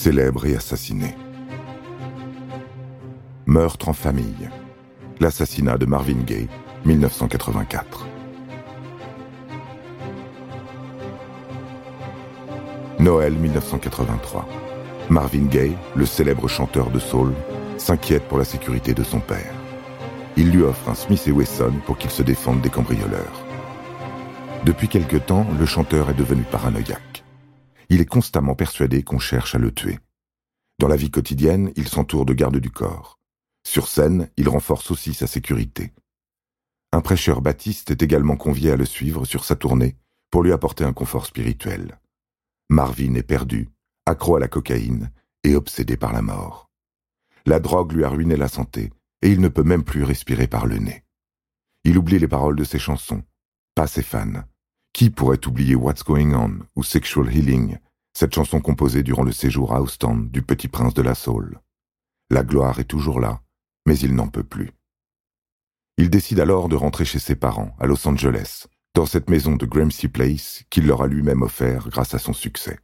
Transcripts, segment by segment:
célèbre et assassiné. Meurtre en famille. L'assassinat de Marvin Gaye, 1984. Noël 1983. Marvin Gaye, le célèbre chanteur de soul, s'inquiète pour la sécurité de son père. Il lui offre un Smith et Wesson pour qu'il se défende des cambrioleurs. Depuis quelque temps, le chanteur est devenu paranoïaque. Il est constamment persuadé qu'on cherche à le tuer. Dans la vie quotidienne, il s'entoure de gardes du corps. Sur scène, il renforce aussi sa sécurité. Un prêcheur baptiste est également convié à le suivre sur sa tournée pour lui apporter un confort spirituel. Marvin est perdu, accro à la cocaïne et obsédé par la mort. La drogue lui a ruiné la santé et il ne peut même plus respirer par le nez. Il oublie les paroles de ses chansons, pas ses fans. Qui pourrait oublier What's Going On ou Sexual Healing, cette chanson composée durant le séjour à Houston du petit prince de la Soul? La gloire est toujours là, mais il n'en peut plus. Il décide alors de rentrer chez ses parents, à Los Angeles, dans cette maison de Gramercy Place qu'il leur a lui-même offert grâce à son succès.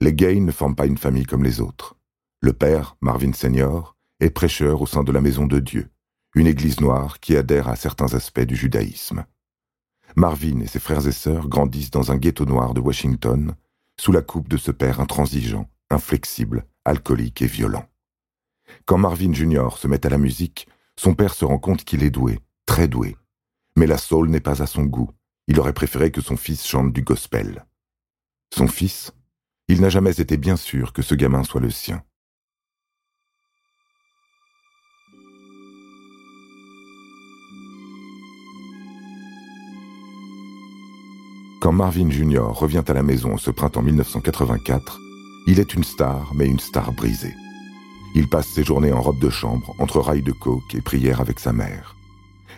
Les Gays ne forment pas une famille comme les autres. Le père, Marvin Senior, est prêcheur au sein de la Maison de Dieu, une église noire qui adhère à certains aspects du judaïsme. Marvin et ses frères et sœurs grandissent dans un ghetto noir de Washington, sous la coupe de ce père intransigeant, inflexible, alcoolique et violent. Quand Marvin Jr. se met à la musique, son père se rend compte qu'il est doué, très doué. Mais la soul n'est pas à son goût. Il aurait préféré que son fils chante du gospel. Son fils Il n'a jamais été bien sûr que ce gamin soit le sien. Quand Marvin Jr. revient à la maison ce printemps 1984, il est une star, mais une star brisée. Il passe ses journées en robe de chambre, entre rails de coke et prières avec sa mère.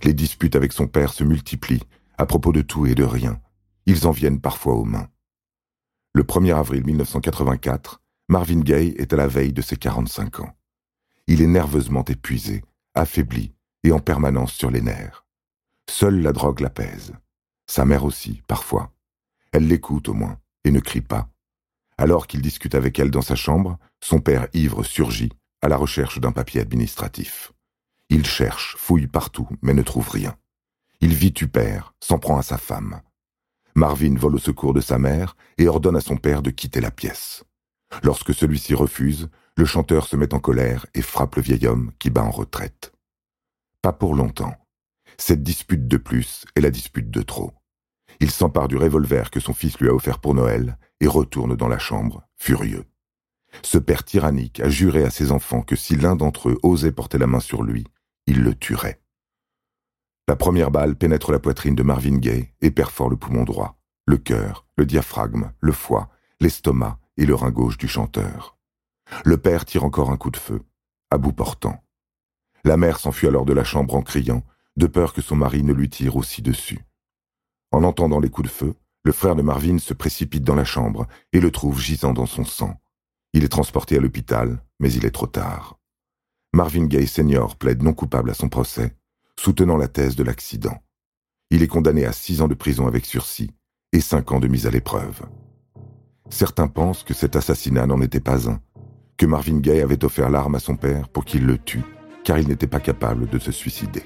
Les disputes avec son père se multiplient, à propos de tout et de rien. Ils en viennent parfois aux mains. Le 1er avril 1984, Marvin Gaye est à la veille de ses 45 ans. Il est nerveusement épuisé, affaibli et en permanence sur les nerfs. Seule la drogue l'apaise. Sa mère aussi, parfois. Elle l'écoute au moins, et ne crie pas. Alors qu'il discute avec elle dans sa chambre, son père ivre surgit, à la recherche d'un papier administratif. Il cherche, fouille partout, mais ne trouve rien. Il vitupère, s'en prend à sa femme. Marvin vole au secours de sa mère et ordonne à son père de quitter la pièce. Lorsque celui-ci refuse, le chanteur se met en colère et frappe le vieil homme qui bat en retraite. Pas pour longtemps. Cette dispute de plus est la dispute de trop. Il s'empare du revolver que son fils lui a offert pour Noël et retourne dans la chambre, furieux. Ce père tyrannique a juré à ses enfants que si l'un d'entre eux osait porter la main sur lui, il le tuerait. La première balle pénètre la poitrine de Marvin Gaye et perfore le poumon droit, le cœur, le diaphragme, le foie, l'estomac et le rein gauche du chanteur. Le père tire encore un coup de feu, à bout portant. La mère s'enfuit alors de la chambre en criant, de peur que son mari ne lui tire aussi dessus. En entendant les coups de feu, le frère de Marvin se précipite dans la chambre et le trouve gisant dans son sang. Il est transporté à l'hôpital, mais il est trop tard. Marvin Gaye Senior plaide non coupable à son procès, soutenant la thèse de l'accident. Il est condamné à six ans de prison avec sursis et cinq ans de mise à l'épreuve. Certains pensent que cet assassinat n'en était pas un, que Marvin Gaye avait offert l'arme à son père pour qu'il le tue, car il n'était pas capable de se suicider.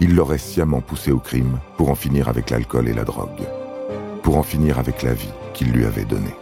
Il l'aurait sciemment poussé au crime pour en finir avec l'alcool et la drogue, pour en finir avec la vie qu'il lui avait donnée.